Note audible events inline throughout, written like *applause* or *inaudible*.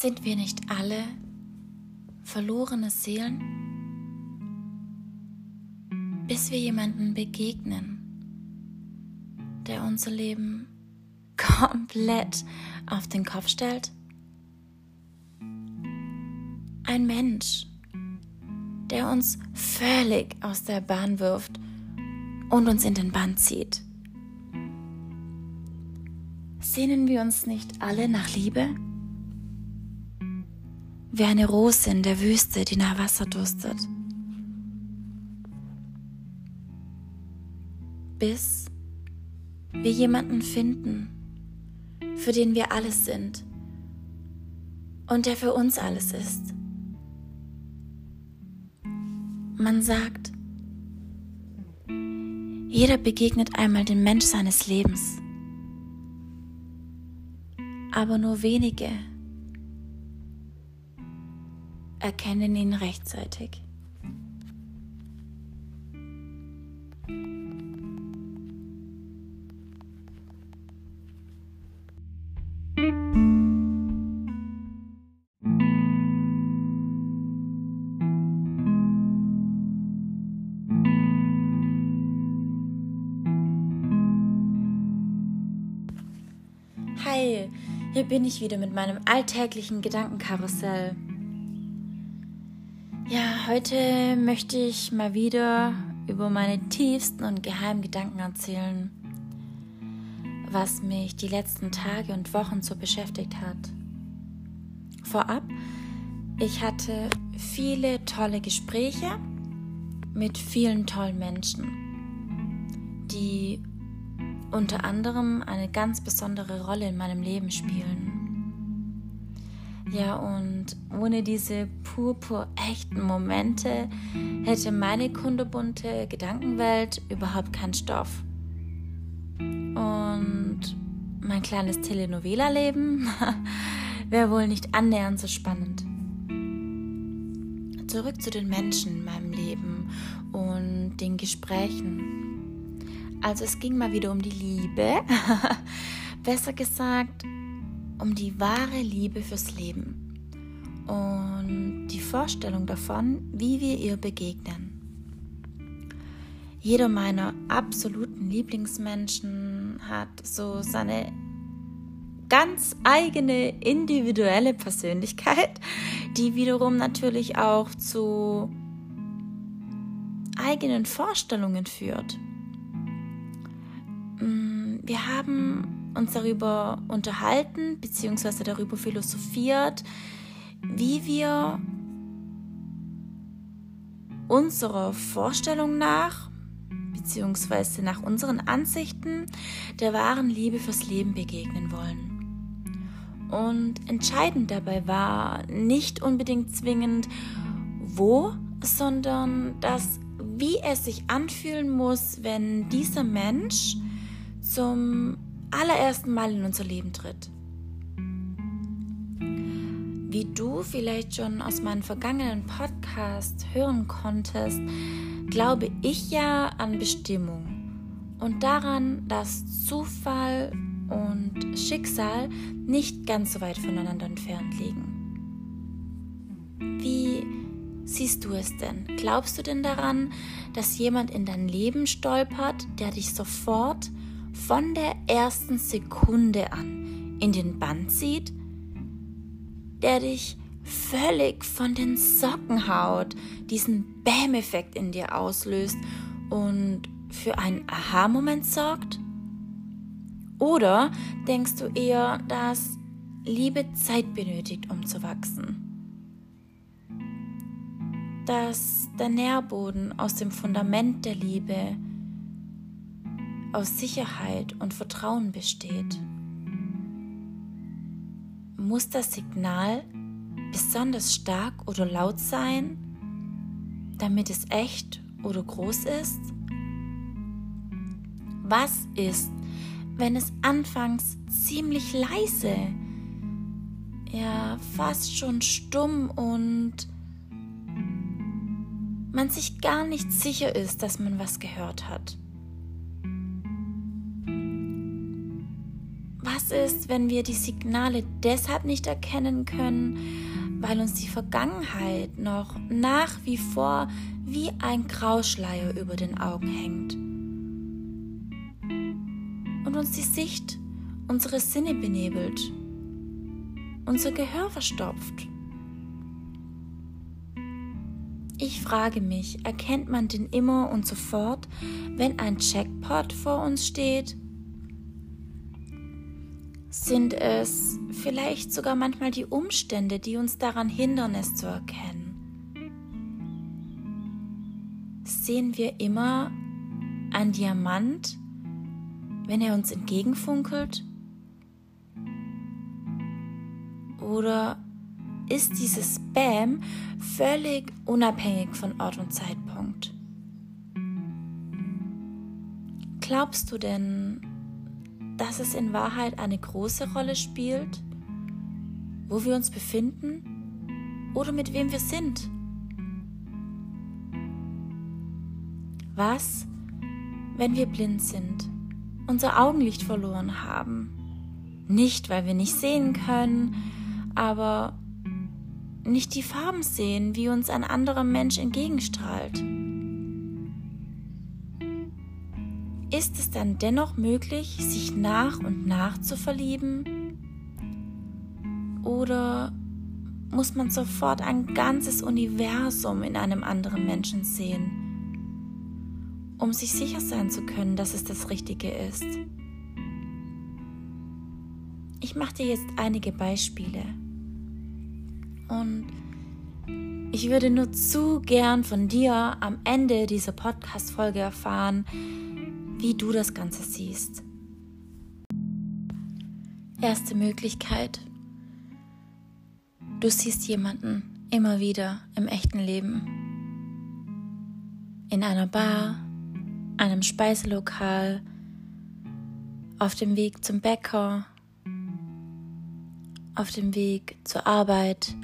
Sind wir nicht alle verlorene Seelen? Bis wir jemanden begegnen, der unser Leben *laughs* komplett auf den Kopf stellt? Ein Mensch, der uns völlig aus der Bahn wirft und uns in den Bann zieht. Sehnen wir uns nicht alle nach Liebe? Wie eine Rose in der Wüste, die nach Wasser durstet. Bis wir jemanden finden, für den wir alles sind und der für uns alles ist. Man sagt, jeder begegnet einmal den Mensch seines Lebens, aber nur wenige erkennen ihn rechtzeitig. Hi, hier bin ich wieder mit meinem alltäglichen Gedankenkarussell. Ja, heute möchte ich mal wieder über meine tiefsten und geheimen Gedanken erzählen, was mich die letzten Tage und Wochen so beschäftigt hat. Vorab, ich hatte viele tolle Gespräche mit vielen tollen Menschen, die unter anderem eine ganz besondere Rolle in meinem Leben spielen. Ja, und ohne diese purpur echten Momente hätte meine kunderbunte Gedankenwelt überhaupt keinen Stoff. Und mein kleines Telenovela-Leben *laughs* wäre wohl nicht annähernd so spannend. Zurück zu den Menschen in meinem Leben und den Gesprächen. Also es ging mal wieder um die Liebe. *laughs* Besser gesagt, um die wahre Liebe fürs Leben und die Vorstellung davon, wie wir ihr begegnen. Jeder meiner absoluten Lieblingsmenschen hat so seine ganz eigene individuelle Persönlichkeit, die wiederum natürlich auch zu eigenen Vorstellungen führt. Mm, wir haben uns darüber unterhalten bzw. darüber philosophiert, wie wir unserer Vorstellung nach bzw. nach unseren Ansichten der wahren Liebe fürs Leben begegnen wollen. Und entscheidend dabei war nicht unbedingt zwingend wo, sondern das, wie es sich anfühlen muss, wenn dieser Mensch zum allerersten Mal in unser Leben tritt. Wie du vielleicht schon aus meinem vergangenen Podcast hören konntest, glaube ich ja an Bestimmung und daran, dass Zufall und Schicksal nicht ganz so weit voneinander entfernt liegen. Wie siehst du es denn? Glaubst du denn daran, dass jemand in dein Leben stolpert, der dich sofort von der ersten Sekunde an in den Bann zieht, der dich völlig von den Socken haut, diesen Bäm-Effekt in dir auslöst und für einen Aha-Moment sorgt? Oder denkst du eher, dass Liebe Zeit benötigt, um zu wachsen? Dass der Nährboden aus dem Fundament der Liebe aus Sicherheit und Vertrauen besteht. Muss das Signal besonders stark oder laut sein, damit es echt oder groß ist? Was ist, wenn es anfangs ziemlich leise, ja fast schon stumm und man sich gar nicht sicher ist, dass man was gehört hat? Ist, wenn wir die Signale deshalb nicht erkennen können, weil uns die Vergangenheit noch nach wie vor wie ein Grauschleier über den Augen hängt und uns die Sicht unsere Sinne benebelt, unser Gehör verstopft? Ich frage mich, erkennt man den immer und sofort, wenn ein Jackpot vor uns steht? Sind es vielleicht sogar manchmal die Umstände, die uns daran hindern, es zu erkennen? Sehen wir immer ein Diamant, wenn er uns entgegenfunkelt? Oder ist dieses Spam völlig unabhängig von Ort und Zeitpunkt? Glaubst du denn, dass es in Wahrheit eine große Rolle spielt, wo wir uns befinden oder mit wem wir sind. Was, wenn wir blind sind, unser Augenlicht verloren haben? Nicht, weil wir nicht sehen können, aber nicht die Farben sehen, wie uns ein anderer Mensch entgegenstrahlt. Dann dennoch möglich, sich nach und nach zu verlieben? Oder muss man sofort ein ganzes Universum in einem anderen Menschen sehen, um sich sicher sein zu können, dass es das Richtige ist? Ich mache dir jetzt einige Beispiele. Und ich würde nur zu gern von dir am Ende dieser Podcast-Folge erfahren, wie du das Ganze siehst. Erste Möglichkeit. Du siehst jemanden immer wieder im echten Leben. In einer Bar, einem Speiselokal, auf dem Weg zum Bäcker, auf dem Weg zur Arbeit,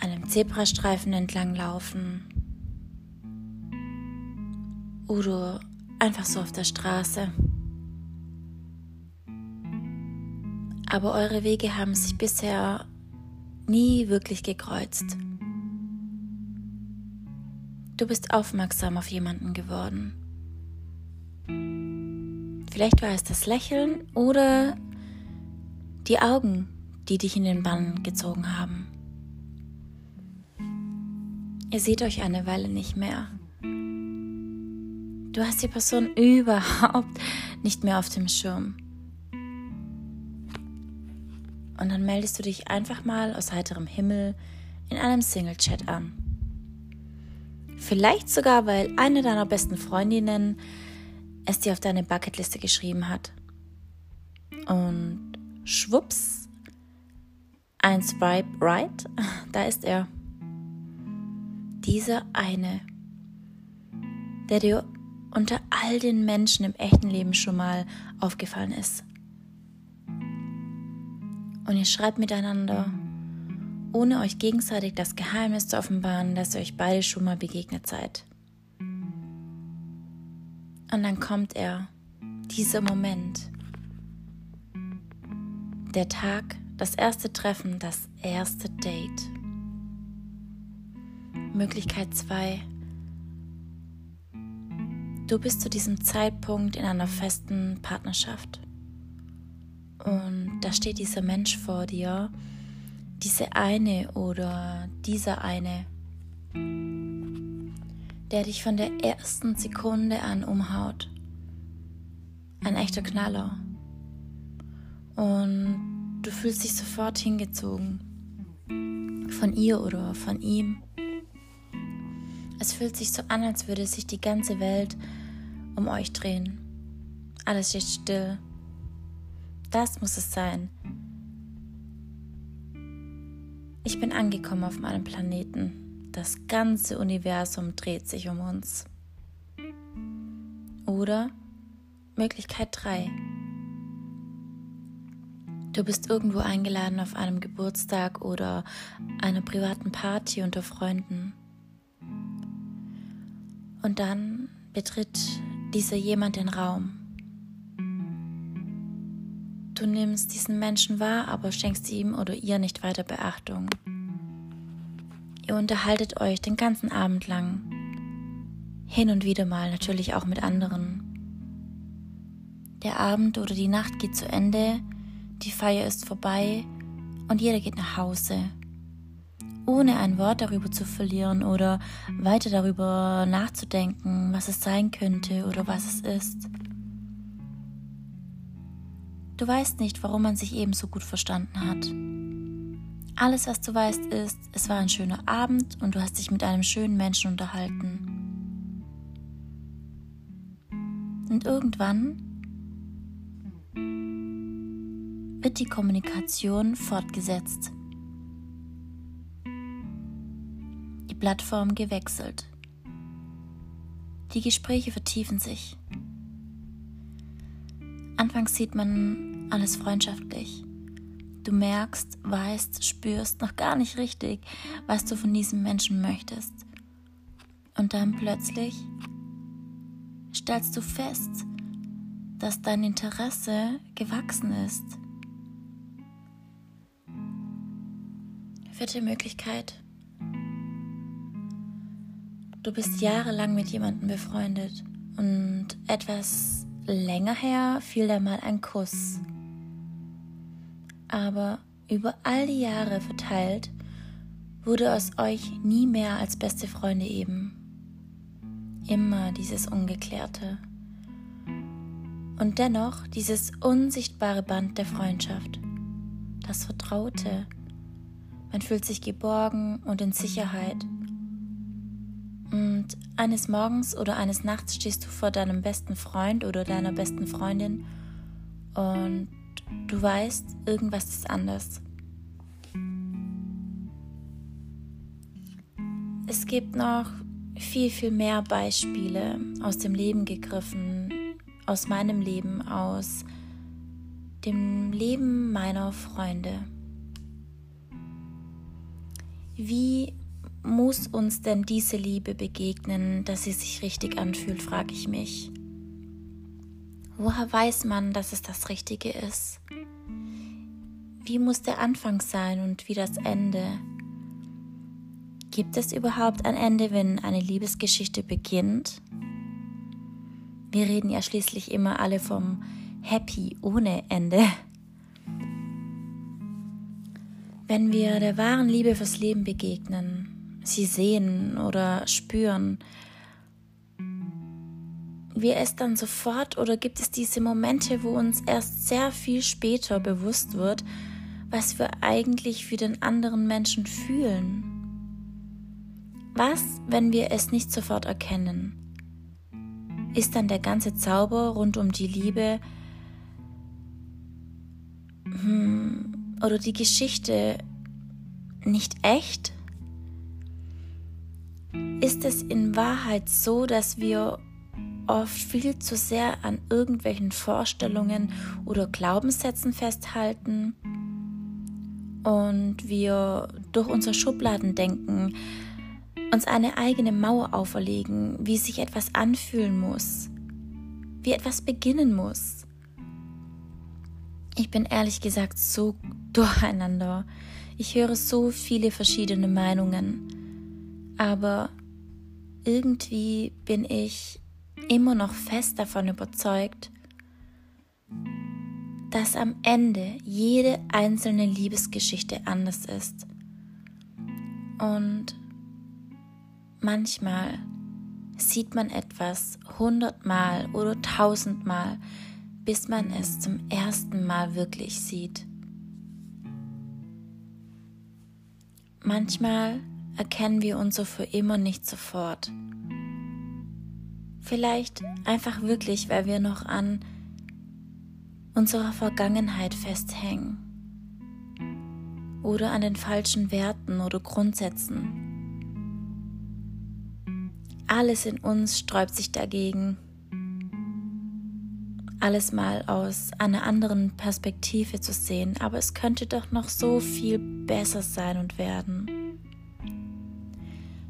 einem Zebrastreifen entlang laufen oder einfach so auf der Straße. Aber eure Wege haben sich bisher nie wirklich gekreuzt. Du bist aufmerksam auf jemanden geworden. Vielleicht war es das Lächeln oder die Augen, die dich in den Bann gezogen haben. Ihr seht euch eine Weile nicht mehr. Du hast die Person überhaupt nicht mehr auf dem Schirm. Und dann meldest du dich einfach mal aus heiterem Himmel in einem Single-Chat an. Vielleicht sogar, weil eine deiner besten Freundinnen es dir auf deine Bucketliste geschrieben hat. Und schwupps, ein Swipe right, *laughs* da ist er. Dieser eine, der dir unter all den Menschen im echten Leben schon mal aufgefallen ist. Und ihr schreibt miteinander, ohne euch gegenseitig das Geheimnis zu offenbaren, dass ihr euch beide schon mal begegnet seid. Und dann kommt er, dieser Moment, der Tag, das erste Treffen, das erste Date. Möglichkeit 2 Du bist zu diesem Zeitpunkt in einer festen Partnerschaft. Und da steht dieser Mensch vor dir, diese eine oder dieser eine, der dich von der ersten Sekunde an umhaut. Ein echter Knaller. Und du fühlst dich sofort hingezogen. Von ihr oder von ihm. Es fühlt sich so an, als würde sich die ganze Welt um euch drehen. Alles steht still. Das muss es sein. Ich bin angekommen auf meinem Planeten. Das ganze Universum dreht sich um uns. Oder Möglichkeit 3. Du bist irgendwo eingeladen auf einem Geburtstag oder einer privaten Party unter Freunden. Und dann betritt dieser jemand den Raum. Du nimmst diesen Menschen wahr, aber schenkst ihm oder ihr nicht weiter Beachtung. Ihr unterhaltet euch den ganzen Abend lang. Hin und wieder mal natürlich auch mit anderen. Der Abend oder die Nacht geht zu Ende, die Feier ist vorbei und jeder geht nach Hause. Ohne ein Wort darüber zu verlieren oder weiter darüber nachzudenken, was es sein könnte oder was es ist. Du weißt nicht, warum man sich eben so gut verstanden hat. Alles, was du weißt, ist, es war ein schöner Abend und du hast dich mit einem schönen Menschen unterhalten. Und irgendwann wird die Kommunikation fortgesetzt. Plattform gewechselt. Die Gespräche vertiefen sich. Anfangs sieht man alles freundschaftlich. Du merkst, weißt, spürst noch gar nicht richtig, was du von diesem Menschen möchtest. Und dann plötzlich stellst du fest, dass dein Interesse gewachsen ist. Vierte Möglichkeit. Du bist jahrelang mit jemandem befreundet und etwas länger her fiel da mal ein Kuss. Aber über all die Jahre verteilt wurde aus euch nie mehr als beste Freunde eben. Immer dieses Ungeklärte. Und dennoch dieses unsichtbare Band der Freundschaft. Das Vertraute. Man fühlt sich geborgen und in Sicherheit und eines Morgens oder eines Nachts stehst du vor deinem besten Freund oder deiner besten Freundin und du weißt, irgendwas ist anders. Es gibt noch viel, viel mehr Beispiele aus dem Leben gegriffen, aus meinem Leben, aus dem Leben meiner Freunde. Wie muss uns denn diese Liebe begegnen, dass sie sich richtig anfühlt, frage ich mich. Woher weiß man, dass es das Richtige ist? Wie muss der Anfang sein und wie das Ende? Gibt es überhaupt ein Ende, wenn eine Liebesgeschichte beginnt? Wir reden ja schließlich immer alle vom Happy ohne Ende. Wenn wir der wahren Liebe fürs Leben begegnen, sie sehen oder spüren. Wir es dann sofort oder gibt es diese Momente, wo uns erst sehr viel später bewusst wird, was wir eigentlich für den anderen Menschen fühlen? Was, wenn wir es nicht sofort erkennen? Ist dann der ganze Zauber rund um die Liebe hm, oder die Geschichte nicht echt? Ist es in Wahrheit so, dass wir oft viel zu sehr an irgendwelchen Vorstellungen oder Glaubenssätzen festhalten und wir durch unser Schubladendenken uns eine eigene Mauer auferlegen, wie sich etwas anfühlen muss, wie etwas beginnen muss. Ich bin ehrlich gesagt so durcheinander. Ich höre so viele verschiedene Meinungen, aber irgendwie bin ich immer noch fest davon überzeugt, dass am Ende jede einzelne Liebesgeschichte anders ist. Und manchmal sieht man etwas hundertmal oder tausendmal, bis man es zum ersten Mal wirklich sieht. Manchmal erkennen wir uns so für immer nicht sofort. Vielleicht einfach wirklich, weil wir noch an unserer Vergangenheit festhängen oder an den falschen Werten oder Grundsätzen. Alles in uns sträubt sich dagegen, alles mal aus einer anderen Perspektive zu sehen, aber es könnte doch noch so viel besser sein und werden.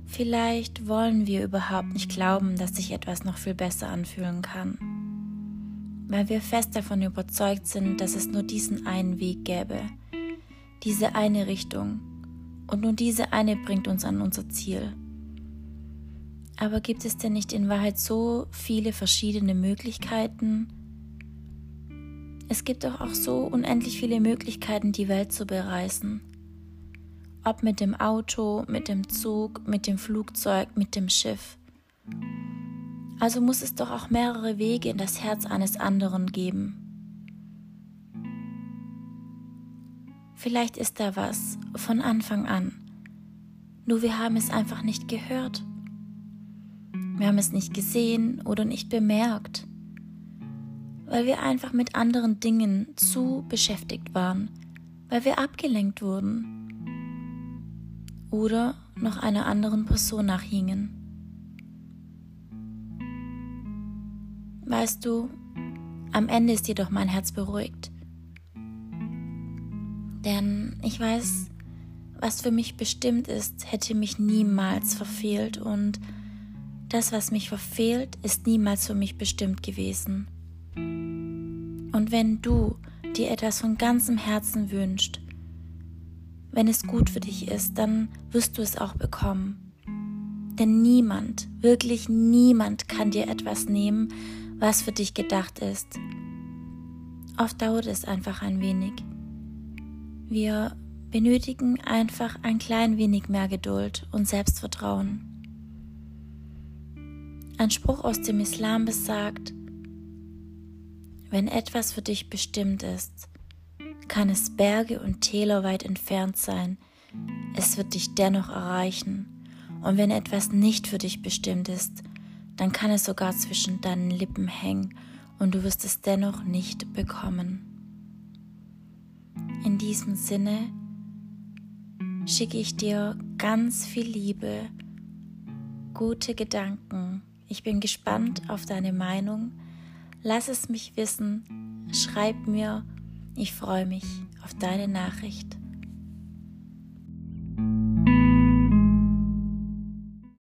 Vielleicht wollen wir überhaupt nicht glauben, dass sich etwas noch viel besser anfühlen kann. weil wir fest davon überzeugt sind, dass es nur diesen einen Weg gäbe, diese eine Richtung und nur diese eine bringt uns an unser Ziel. Aber gibt es denn nicht in Wahrheit so viele verschiedene Möglichkeiten? Es gibt doch auch so unendlich viele Möglichkeiten, die Welt zu bereisen. Ob mit dem Auto, mit dem Zug, mit dem Flugzeug, mit dem Schiff. Also muss es doch auch mehrere Wege in das Herz eines anderen geben. Vielleicht ist da was von Anfang an. Nur wir haben es einfach nicht gehört. Wir haben es nicht gesehen oder nicht bemerkt, weil wir einfach mit anderen Dingen zu beschäftigt waren, weil wir abgelenkt wurden oder noch einer anderen Person nachhingen. Weißt du, am Ende ist jedoch mein Herz beruhigt. Denn ich weiß, was für mich bestimmt ist, hätte mich niemals verfehlt und das, was mich verfehlt, ist niemals für mich bestimmt gewesen. Und wenn du dir etwas von ganzem Herzen wünschst, wenn es gut für dich ist, dann wirst du es auch bekommen. Denn niemand, wirklich niemand kann dir etwas nehmen, was für dich gedacht ist. Oft dauert es einfach ein wenig. Wir benötigen einfach ein klein wenig mehr Geduld und Selbstvertrauen. Ein Spruch aus dem Islam besagt, wenn etwas für dich bestimmt ist, kann es Berge und Täler weit entfernt sein, es wird dich dennoch erreichen. Und wenn etwas nicht für dich bestimmt ist, dann kann es sogar zwischen deinen Lippen hängen und du wirst es dennoch nicht bekommen. In diesem Sinne schicke ich dir ganz viel Liebe, gute Gedanken. Ich bin gespannt auf deine Meinung. Lass es mich wissen. Schreib mir. Ich freue mich auf deine Nachricht.